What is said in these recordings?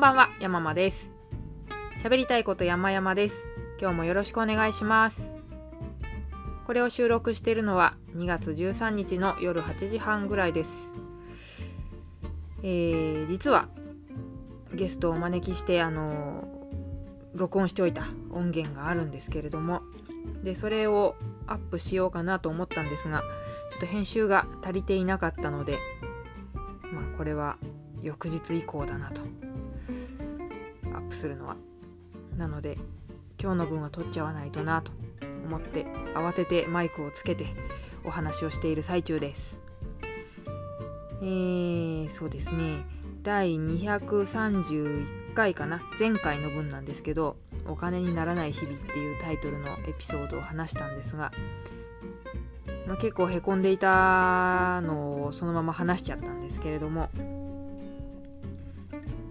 んばんは、山間です。喋りたいこと山々です。今日もよろしくお願いします。これを収録しているのは2月13日の夜8時半ぐらいです。えー、実はゲストをお招きして、あの録音しておいた音源があるんですけれども、で、それをアップしようかなと思ったんですが、ちょっと編集が足りていなかったので、まあ、これは翌日以降だなとプするのは。なので今日の分は撮っちゃわないとなと思って慌ててマイクをつけてお話をしている最中です。えー、そうですね。第231回かな。前回の分なんですけど「お金にならない日々」っていうタイトルのエピソードを話したんですが、まあ、結構へこんでいたのをそのまま話しちゃったんですけれども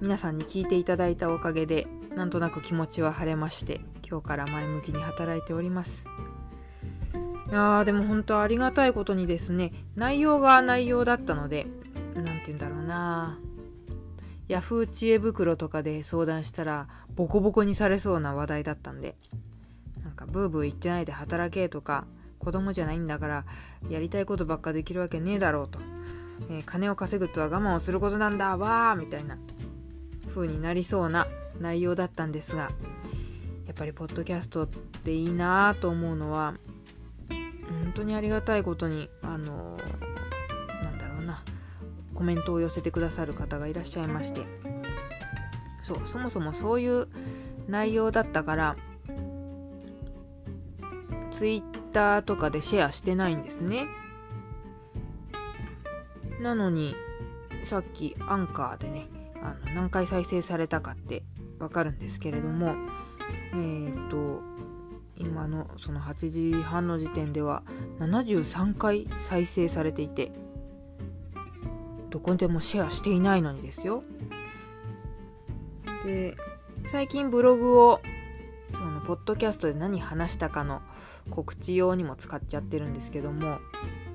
皆さんに聞いていただいたおかげでなんとなく気持ちは晴れまして今日から前向きに働いております。いやーでも本当ありがたいことにですね内容が内容だったので何て言うんだろうな。ヤフー知恵袋とかで相談したらボコボコにされそうな話題だったんでなんかブーブー言ってないで働けとか子供じゃないんだからやりたいことばっかできるわけねえだろうと、えー、金を稼ぐとは我慢をすることなんだわーみたいな。風になりそうな内容だったんですがやっぱりポッドキャストっていいなぁと思うのは本当にありがたいことにあのなんだろうなコメントを寄せてくださる方がいらっしゃいましてそうそもそもそういう内容だったからツイッターとかでシェアしてないんですね。なのにさっきアンカーでねあの何回再生されたかってわかるんですけれどもえー、っと今のその8時半の時点では73回再生されていてどこでもシェアしていないのにですよ。で最近ブログをそのポッドキャストで何話したかの告知用にも使っちゃってるんですけども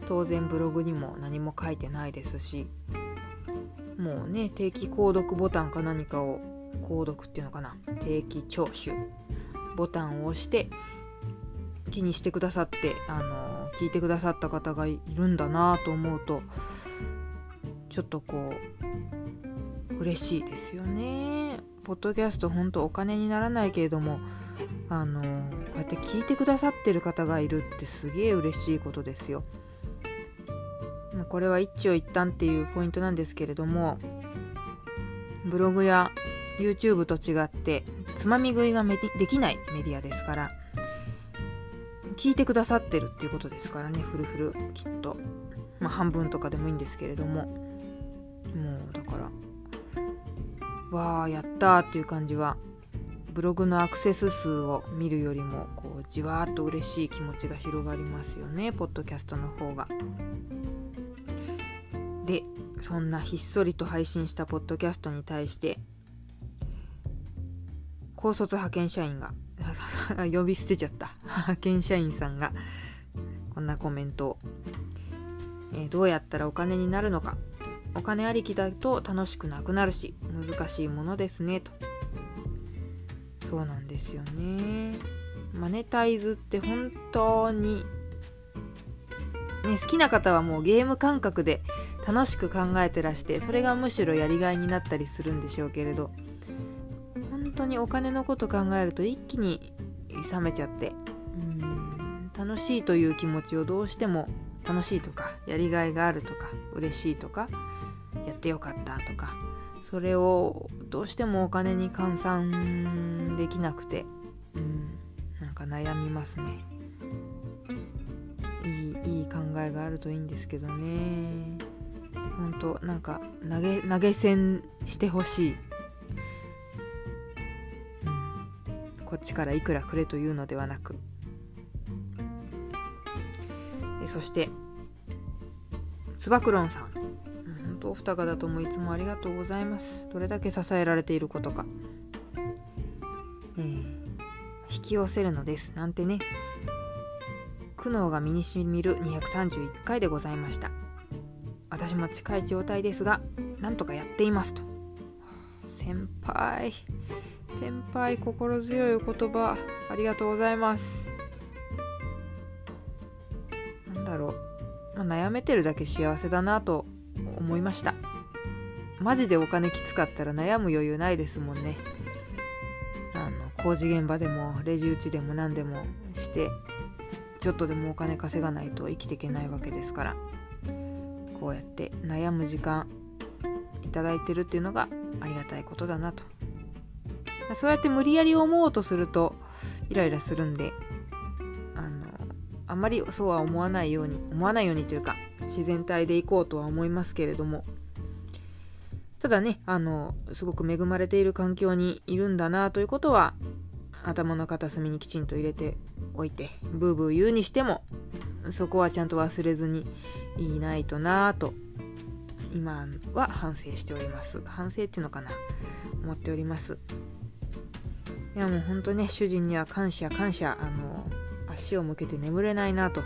当然ブログにも何も書いてないですしもうね定期購読ボタンか何かを購読っていうのかな。定期聴取ボタンを押して気にしてくださってあの聞いてくださった方がいるんだなと思うとちょっとこう嬉しいですよね。ポッドキャストほんとお金にならないけれどもあのこうやって聞いてくださってる方がいるってすげえ嬉しいことですよ。これは一長一短っていうポイントなんですけれどもブログや YouTube と違ってつまみ食いができないメディアですから聞いてくださってるっていうことですからねフルフルきっとまあ半分とかでもいいんですけれどももうだからわあやったっていう感じはブログのアクセス数を見るよりもこうじわーっと嬉しい気持ちが広がりますよねポッドキャストの方が。でそんなひっそりと配信したポッドキャストに対して高卒派遣社員が 呼び捨てちゃった。派遣社員さんがこんなコメントを、えー、どうやったらお金になるのか。お金ありきだと楽しくなくなるし難しいものですねと。そうなんですよね。マネタイズって本当にね好きな方はもうゲーム感覚で楽しく考えてらしてそれがむしろやりがいになったりするんでしょうけれど本当にお金のこと考えると一気に冷めちゃってうん楽しいという気持ちをどうしても楽しいとかやりがいがあるとか嬉しいとかやってよかったとかそれをどうしてもお金に換算できなくてうんなんか悩みますね。いいいい考えがあるといいんですけどね。ほんとなんか投げ投げ銭してほしい、うん、こっちからいくらくれというのではなく。そしてつば九郎さん。本当お二方ともいつもありがとうございます。どれだけ支えられていることか、えー、引き寄せるのです。なんてね。苦悩が身にしみる231回でございました。私も近い状態ですがなんとかやっていますと。先輩先輩心強いお言葉ありがとうございます。なんだろう、まあ、悩めてるだけ幸せだなと思いました。マジでお金きつかったら悩む余裕ないですもんね。あの工事現場でもレジ打ちでも何でもしてちょっとでもお金稼がないと生きていけないわけですから。こうやって悩む時間いただいてるっていうのがありがたいことだなと。そうやって無理やり思おうとするとイライラするんであのあんまりそうは思わないように思わないようにというか自然体でいこうとは思いますけれどもただねあのすごく恵まれている環境にいるんだなということは頭の片隅にきちんと入れておいてブーブー言うにしてもそこはちゃんと忘れずにいないとなぁと今は反省しております。反省っていうのかな。思っております。いやもうほんとね主人には感謝感謝。あの足を向けて眠れないなと。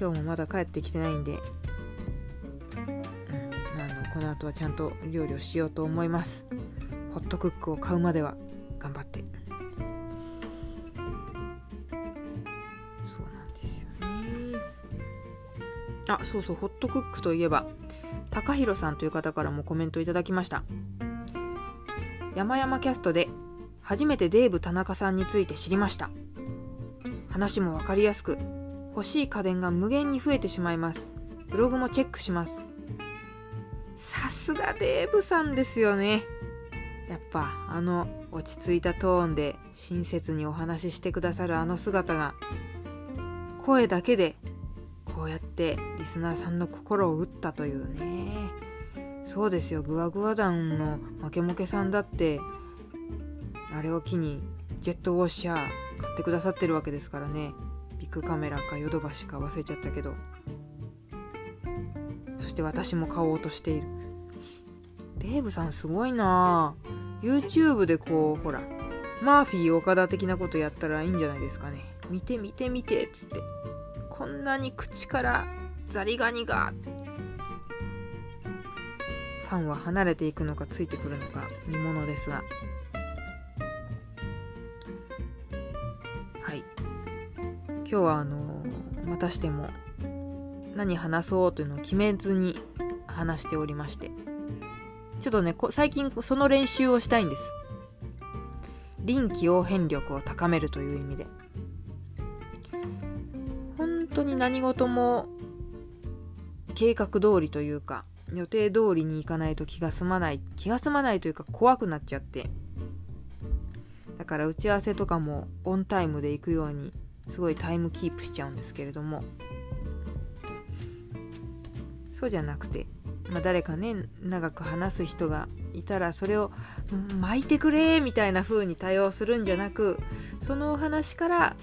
今日もまだ帰ってきてないんで。あのこの後はちゃんと料理をしようと思います。ホットクックを買うまでは頑張って。あそうそうホットクックといえば高弘さんという方からもコメントいただきました。山々キャストで初めてデーブ田中さんについて知りました。話も分かりやすく欲しい家電が無限に増えてしまいます。ブログもチェックします。さすがデーブさんですよね。やっぱあの落ち着いたトーンで親切にお話ししてくださるあの姿が声だけでこうやってリスナーさんの心を打ったというね。そうですよ。グワグワ団のマケモケさんだってあれを機にジェットウォッシャー買ってくださってるわけですからね。ビッグカメラかヨドバシか忘れちゃったけど。そして私も買おうとしている。デーブさんすごいな。あ YouTube でこうほらマーフィー岡田的なことやったらいいんじゃないですかね。見て見て見てっつって。こんなに口からザリガニがファンは離れていくのかついてくるのか見ものですが。はい。今日はあのまたしても何話そうというのを決めずに話しておりまして。ちょっとね最近その練習をしたいんです。臨機応変力を高めるという意味で。当に何事も計画通りというか予定通りにいかないと気が済まない気が済まないというか怖くなっちゃって。だから打ち合わせとかもオンタイムで行くようにすごいタイムキープしちゃうんですけれども。そうじゃなくてまあ、誰かね長く話す人がいたらそれを巻いてくれみたいな風に対応するんじゃなくそのお話から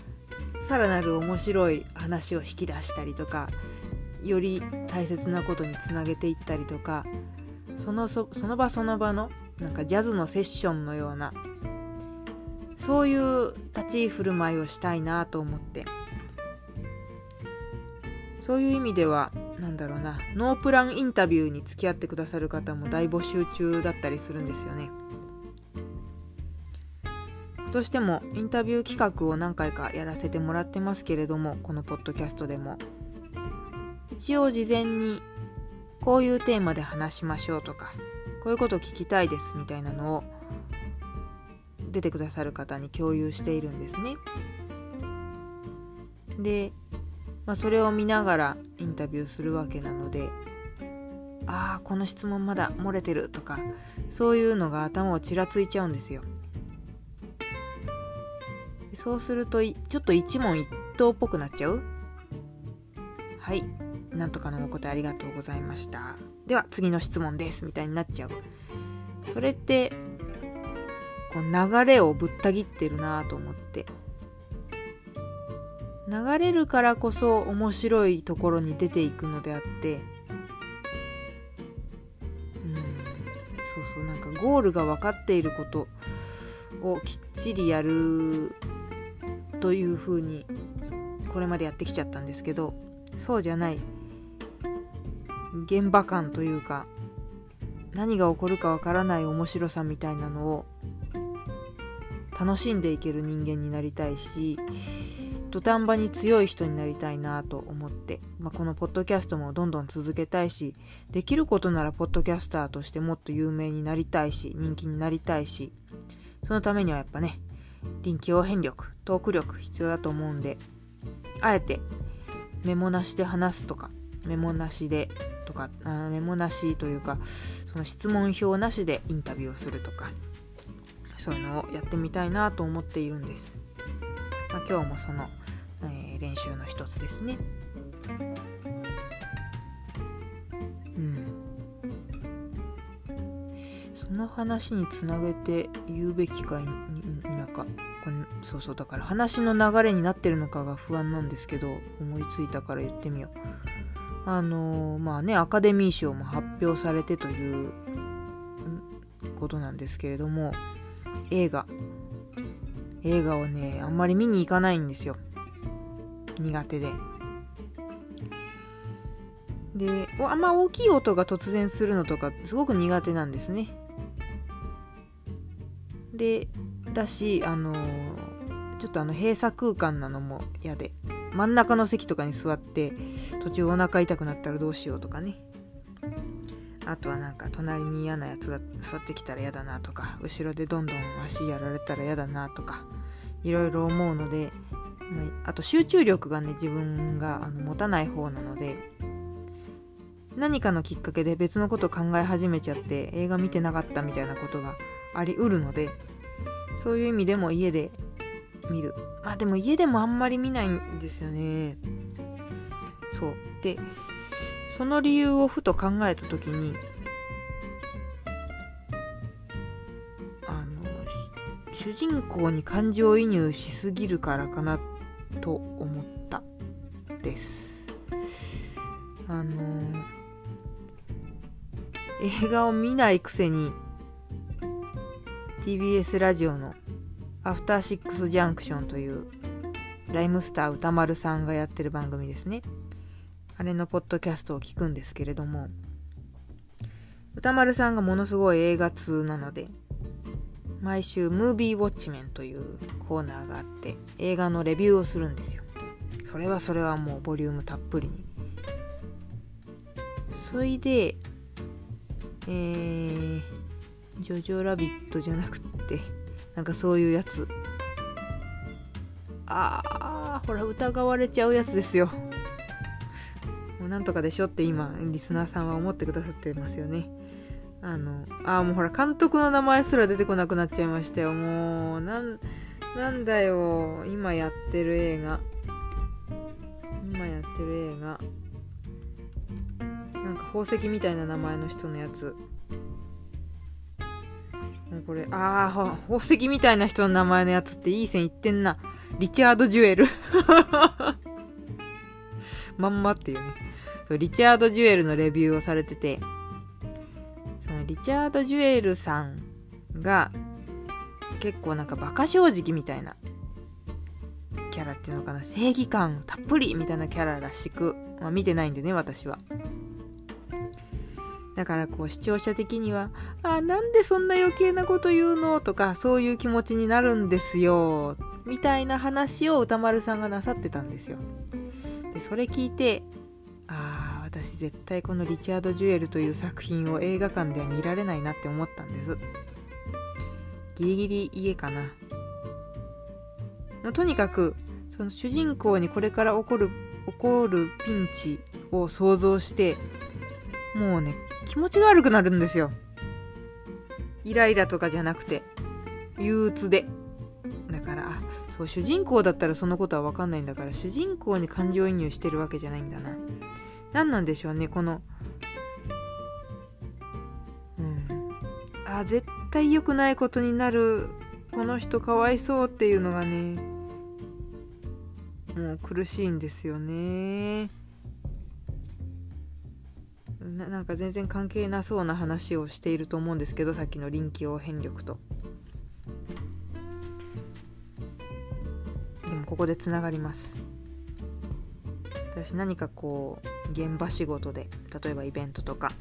さらなる面白い話を引き出したりとかより大切なことにつなげていったりとかそのその場その場のなんかジャズのセッションのようなそういう立ち居振る舞いをしたいなと思って。そういう意味ではなんだろうなノープランインタビューに付き合ってくださる方も大募集中だったりするんですよね。どうしてもインタビュー企画を何回かやらせてもらってますけれどもこのポッドキャストでも。一応事前にこういうテーマで話しましょうとかこういうこと聞きたいですみたいなのを出てくださる方に共有しているんですね。でまあ、それを見ながらインタビューするわけなのでああこの質問まだ漏れてるとかそういうのが頭をちらついちゃうんですよ。そうするとちょっと一問一答っぽくなっちゃう？はい。なんとかのお答えありがとうございました。では次の質問です。みたいになっちゃう。それってこう流れをぶった切ってるなと思って。流れるからこそ面白いところに出ていくのであって。うん。そうそう。なんかゴールが分かっていることをきっちりやるというふうにこれまでやってきちゃったんですけどそうじゃない現場感というか何が起こるかわからない面白さみたいなのを楽しんでいける人間になりたいし土壇場に強い人になりたいなと思って、まあ、このポッドキャストもどんどん続けたいしできることならポッドキャスターとしてもっと有名になりたいし人気になりたいしそのためにはやっぱね臨機応変力トーク力必要だと思うんであえてメモなしで話すとかメモなしでとかあメモなしというかその質問票なしでインタビューをするとかそういうのをやってみたいなと思っているんです、まあ、今日もその、えー、練習の一つですね。うん。その話につなげて言うべきか否かこれそうそうだから話の流れになってるのかが不安なんですけど思いついたから言ってみよう。あのー、まあねアカデミー賞も発表されてということなんですけれども映画。映画をねあんまり見に行かないんですよ。苦手で。であんま大きい音が突然するのとかすごく苦手なんですね。でだしあのちょっとあの閉鎖空間なのも嫌で真ん中の席とかに座って途中お腹痛くなったらどうしようとかね。あとはなんか隣に嫌なやつが座ってきたら嫌だなとか後ろでどんどん足やられたら嫌だなとかいろいろ思うのであと集中力がね自分があの持たない方なので何かのきっかけで別のこと考え始めちゃって映画見てなかったみたいなことがありうるのでそういう意味でも家で見る。まあでも家でもあんまり見ないんですよね。そう。でその理由をふと考えた時にあの主人公に感情移入しすぎるからかなと思ったです。あの映画を見ないくせに TBS ラジオの「アフターシックス・ジャンクション」というライムスター歌丸さんがやってる番組ですね。あれのポッドキャストを聞くんですけれども歌丸さんがものすごい映画通なので毎週ムービーウォッチメンというコーナーがあって映画のレビューをするんですよ。それはそれはもうボリュームたっぷりに。それでえー、ジョジョラビットじゃなくってなんかそういうやつ。ああほら疑われちゃうやつですよ。もうなんとかでしょって今リスナーさんは思ってくださってますよね。あのあもうほら監督の名前すら出てこなくなっちゃいましたよもうなんなんだよ今やってる映画。今やってる映画。なんか宝石みたいな名前の人のやつ。もうこれ。ああ宝石みたいな人の名前のやつっていい線いってんな。リチャード・ジュエル。まんまっていうね。そうリチャード・ジュエルのレビューをされてて。そのリチャード・ジュエルさんが結構なんかバカ正直みたいな。キャラっていうのかな。正義感たっぷりみたいなキャラらしく、まあ、見てないんでね私は。だからこう視聴者的には「あなんでそんな余計なこと言うの?」とかそういう気持ちになるんですよみたいな話を歌丸さんがなさってたんですよ。でそれ聞いてああ私絶対このリチャード・ジュエルという作品を映画館では見られないなって思ったんです。ギリギリ家かな。とにかくその主人公にこれから起こる起こるピンチを想像してもうね気持ちが悪くなるんですよ。イライラとかじゃなくて憂鬱で。だからそう主人公だったらそのことは分かんないんだから主人公に感情移入してるわけじゃないんだな。何なんでしょうねこのうん。あ絶対良くないことになるこの人かわいそうっていうのがねもう苦しいんですよね。ななんか全然関係なそうな話をしていると思うんですけどさっきの臨機応変力と。でもここでつながります。私何かこう現場仕事で例えばイベントとか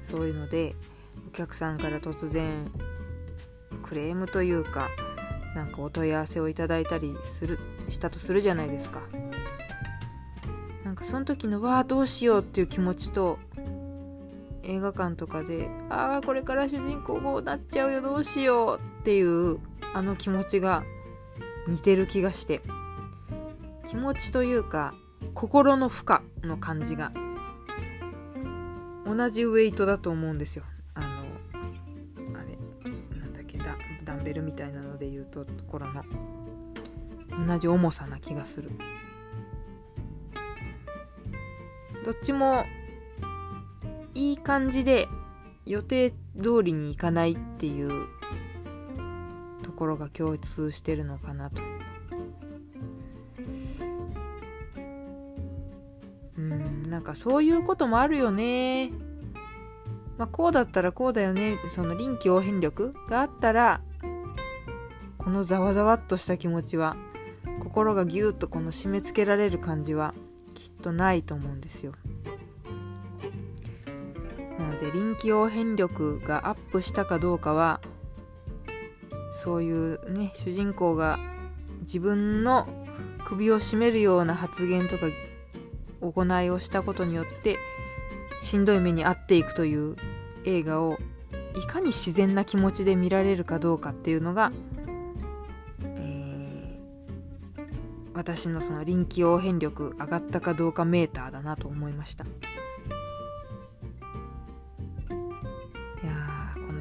そういうのでお客さんから突然クレームというかなんかお問い合わせをいただいたりするしたとするじゃないですか。なんかその時のわあどうしようっていう気持ちと映画館とかでああこれから主人公こうなっちゃうよどうしようっていうあの気持ちが似てる気がして気持ちというか心の負荷の感じが同じウェイトだと思うんですよ。あのあれなんだっけダダンベルみたいなので言うところの同じ重さな気がする。どっちもいい感じで予定通りにいかないっていうところが共通してるのかなと。うんなんかそういうこともあるよね。まあこうだったらこうだよね。その臨機応変力があったらこのざわざわっとした気持ちは心がぎゅっとこの締め付けられる感じはきっとないと思うんですよ。なので臨機応変力がアップしたかどうかはそういうね主人公が自分の首を絞めるような発言とか行いをしたことによってしんどい目に遭っていくという映画をいかに自然な気持ちで見られるかどうかっていうのが、えー、私のその臨機応変力上がったかどうかメーターだなと思いました。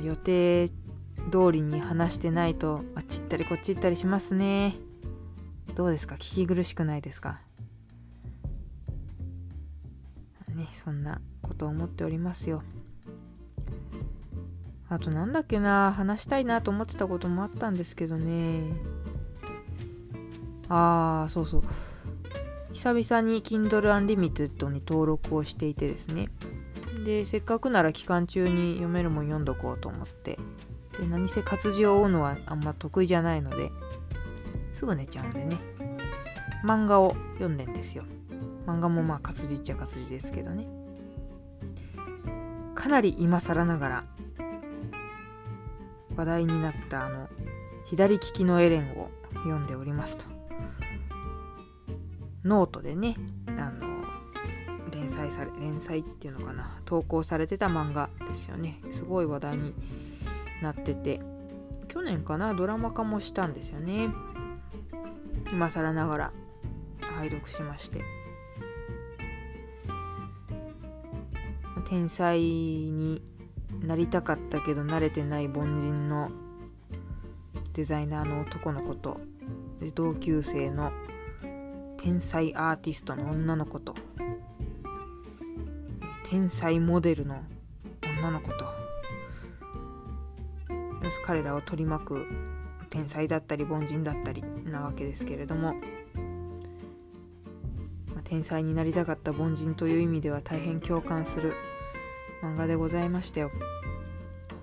予定通りに話してないとあっち行ったりこっち行ったりしますね。どうですか？聞き苦しくないですか？ねそんなこと思っておりますよ。あとなんだっけな？話したいなと思ってたこともあったんですけどね。ああそうそう。久々に Kindle Unlimited に登録をしていてですね。でせっかくなら期間中に読めるもん読んどこうと思って。で何せ活字を追うのはあんま得意じゃないのですぐ寝ちゃうんでね。漫画を読んでんですよ。漫画もまあ活字っちゃ活字ですけどね。かなり今更ながら話題になったあの左利きのエレンを読んでおりますと。ノートでねあの載され連載っていうのかな投稿されてた漫画ですよね。すごい話題になってて。去年かなドラマ化もしたんですよね。今更ながら拝読しまして。天才になりたかったけど慣れてない凡人のデザイナーの男の子と同級生の天才アーティストの女の子と天才モデルの女の子と。彼らを取り巻く天才だったり凡人だったりなわけですけれども、天才になりたかった凡人という意味では大変共感する漫画でございましたよ。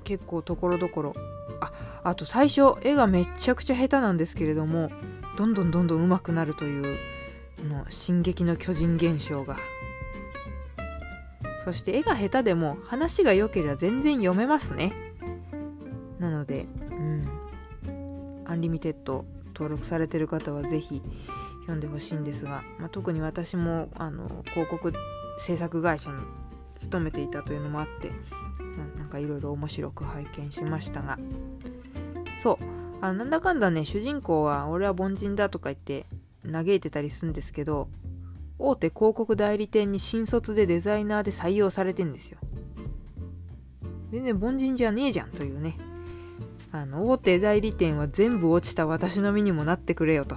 結構ところどころ。ああと最初絵がめちゃくちゃ下手なんですけれどもどんどんどんどん上手くなるというこの「進撃の巨人」現象がそして絵が下手でも話が良ければ全然読めますね。なのでうん。アンリミテッド登録されてる方は是非読んでほしいんですが、まあ、特に私もあの広告制作会社に勤めていたというのもあってなんかいろいろ面白く拝見しましたが。そう。あなんだかんだね主人公は俺は凡人だとか言って嘆いてたりするんですけど大手広告代理店に新卒でデザイナーで採用されてんですよ。全然凡人じゃねえじゃんというね。あの大手代理店は全部落ちた私の身にもなってくれよと。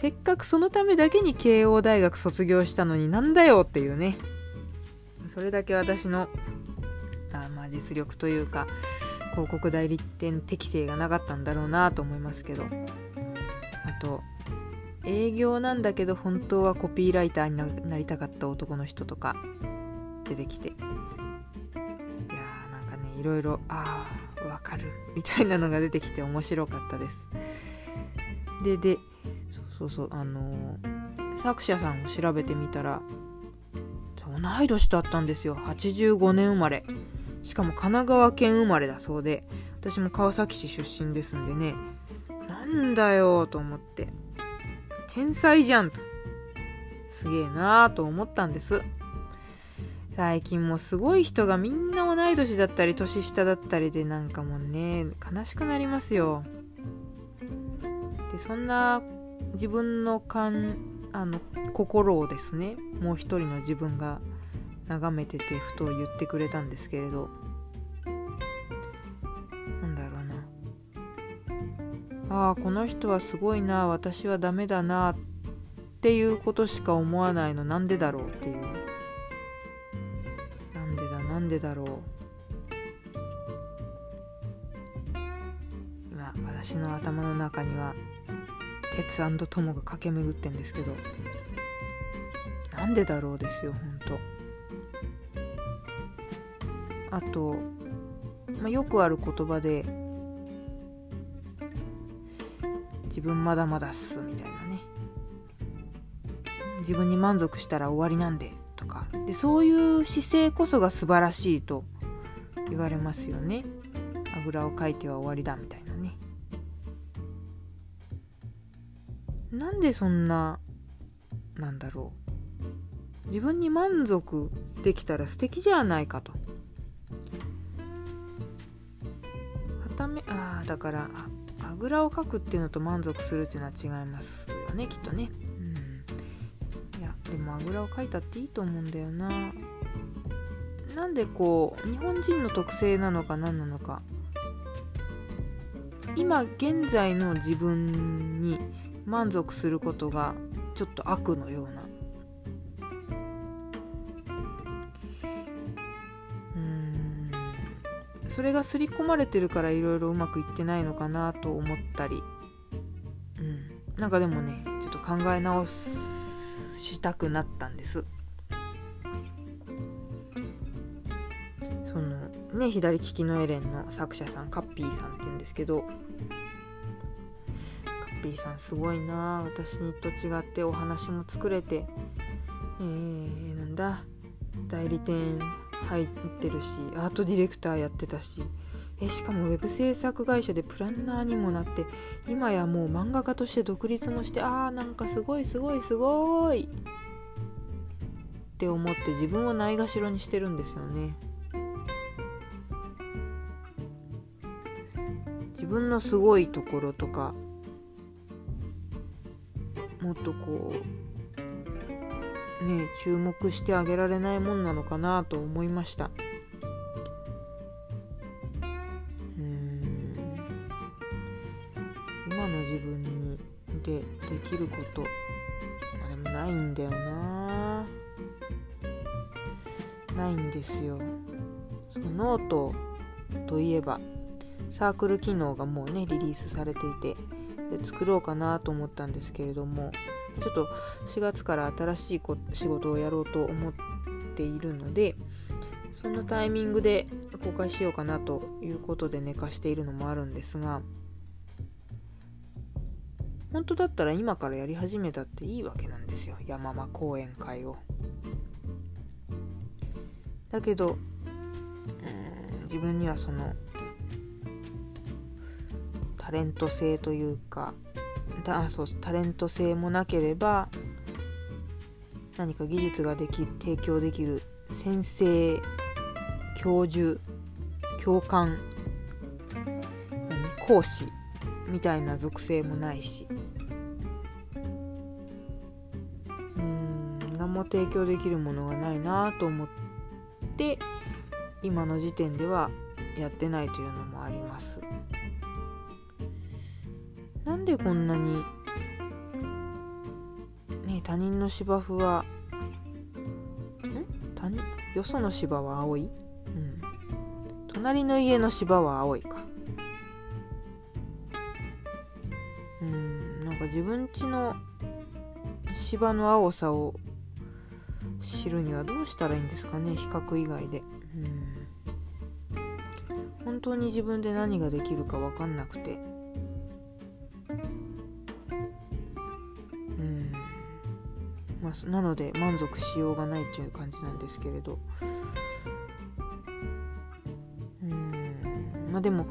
せっかくそのためだけに慶応大学卒業したのになんだよっていうね。それだけ私のあまあ実力というか広告代理店適性がなかったんだろうなと思いますけど。あと営業なんだけど本当はコピーライターになりたかった男の人とか出てきて。いやーなんかねいろいろああわかる。みたいなのが出てきて面白かったです。ででそうそうそうあのー、作者さんを調べてみたら同い年だったんですよ。85年生まれ。しかも神奈川県生まれだそうで私も川崎市出身ですんでねなんだよと思って。天才じゃんと。すげえなーと思ったんです。最近もすごい人がみんな同い年だったり年下だったりでなんかもうね悲しくなりますよ。でそんな自分の感あの心をですねもう一人の自分が眺めててふと言ってくれたんですけれど。ああこの人はすごいな私はダメだなっていうことしか思わないの。なんでだろうっていう。なんでだなんでだろう。今私の頭の中には鉄友が駆け巡ってんですけど。なんでだろうですよほんと。あと、まあ、よくある言葉で自分まだまだっすみたいなね。自分に満足したら終わりなんでとか。でそういう姿勢こそが素晴らしいと言われますよね。あぐらをかいては終わりだみたいなね。なんでそんななんだろう。自分に満足できたら素敵じゃないかと。はためああだからあぐらをかくっていうのと満足するっていうのは違いますよねきっとね。うん。いやでもあぐらをかいたっていいと思うんだよな。なんでこう日本人の特性なのか何なのか。今現在の自分に満足することがちょっと悪のようなそれが刷り込まれてるからいろいろうまくいってないのかなと思ったり。うん。なんかでもねちょっと考え直したくなったんです。そのね左利きのエレンの作者さんカッピーさんって言うんですけど。カッピーさんすごいな。私にと違ってお話も作れて。えー、なんだ。代理店入ってるしアートディレクターやってたし。えしかもウェブ制作会社でプランナーにもなって今やもう漫画家として独立もしてあーなんかすごいすごいすごい。って思って自分をないがしろにしてるんですよね。自分のすごいところとかもっとこうね注目してあげられないもんなのかなと思いました。うん。今の自分にでできること。あれもないんだよな。ないんですよ。そのノートといえばサークル機能がもうねリリースされていてで作ろうかなと思ったんですけれどもちょっと4月から新しい仕事をやろうと思っているのでそのタイミングで公開しようかなということで寝かしているのもあるんですが本当だったら今からやり始めたっていいわけなんですよ。山間講演会を。だけどうん自分にはそのタレント性というかあそうタレント性もなければ何か技術ができ提供できる先生教授教官講師みたいな属性もないしうん何も提供できるものがないなと思って今の時点ではやってないというのもあります。なんでこんなにね他人の芝生はん？他人？よその芝は青い？うん。隣の家の芝は青いか。うん。なんか自分家の芝の青さを知るにはどうしたらいいんですかね比較以外で。うん。本当に自分で何ができるか分かんなくて。まあ、なので満足しようがないっていう感じなんですけれど。まあでも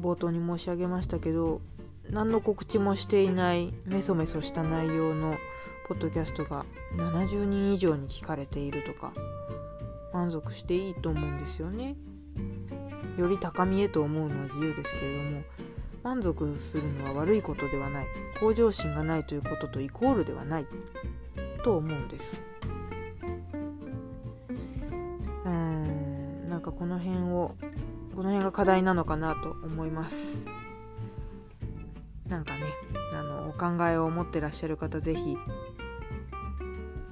冒頭に申し上げましたけど何の告知もしていないメソメソした内容のポッドキャストが70人以上に聞かれているとか満足していいと思うんですよね。より高みへと思うのは自由ですけれども満足するのは悪いことではない向上心がないということとイコールではないと思うんです。うーんなんかこの辺をこの辺が課題なのかなと思います。なんかねあのお考えを持ってらっしゃる方是非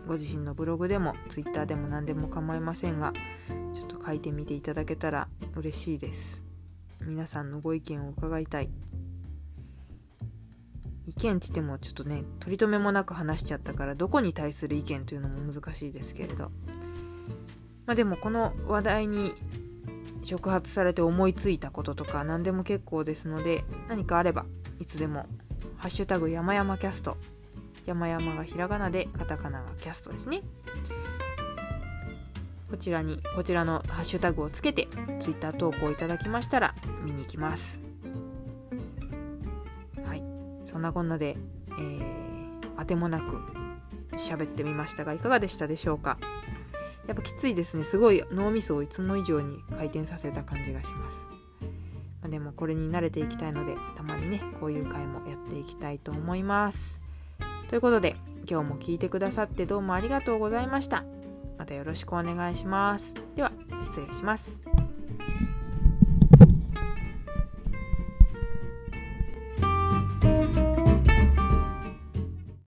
ご自身のブログでも Twitter でも何でも構いませんがちょっと書いてみていただけたら嬉しいです皆さんのご意見を伺いたい。意見って言ってもちょっとね取り留めもなく話しちゃったからどこに対する意見というのも難しいですけれど。まあでもこの話題に触発されて思いついたこととか何でも結構ですので何かあればいつでも「ハッシュタグ山々キャスト」山々がひらがなでカタカナがキャストですね。こちらにこちらのハッシュタグをつけて Twitter 投稿いただきましたら見に行きます。はい。そんなこんなで、えー、あてもなく喋ってみましたがいかがでしたでしょうか？やっぱきついですね。すごい脳みそをいつも以上に回転させた感じがします。までもこれに慣れていきたいのでたまにねこういう回もやっていきたいと思います。ということで今日も聞いてくださってどうもありがとうございました。またよろしくお願いします。では失礼します。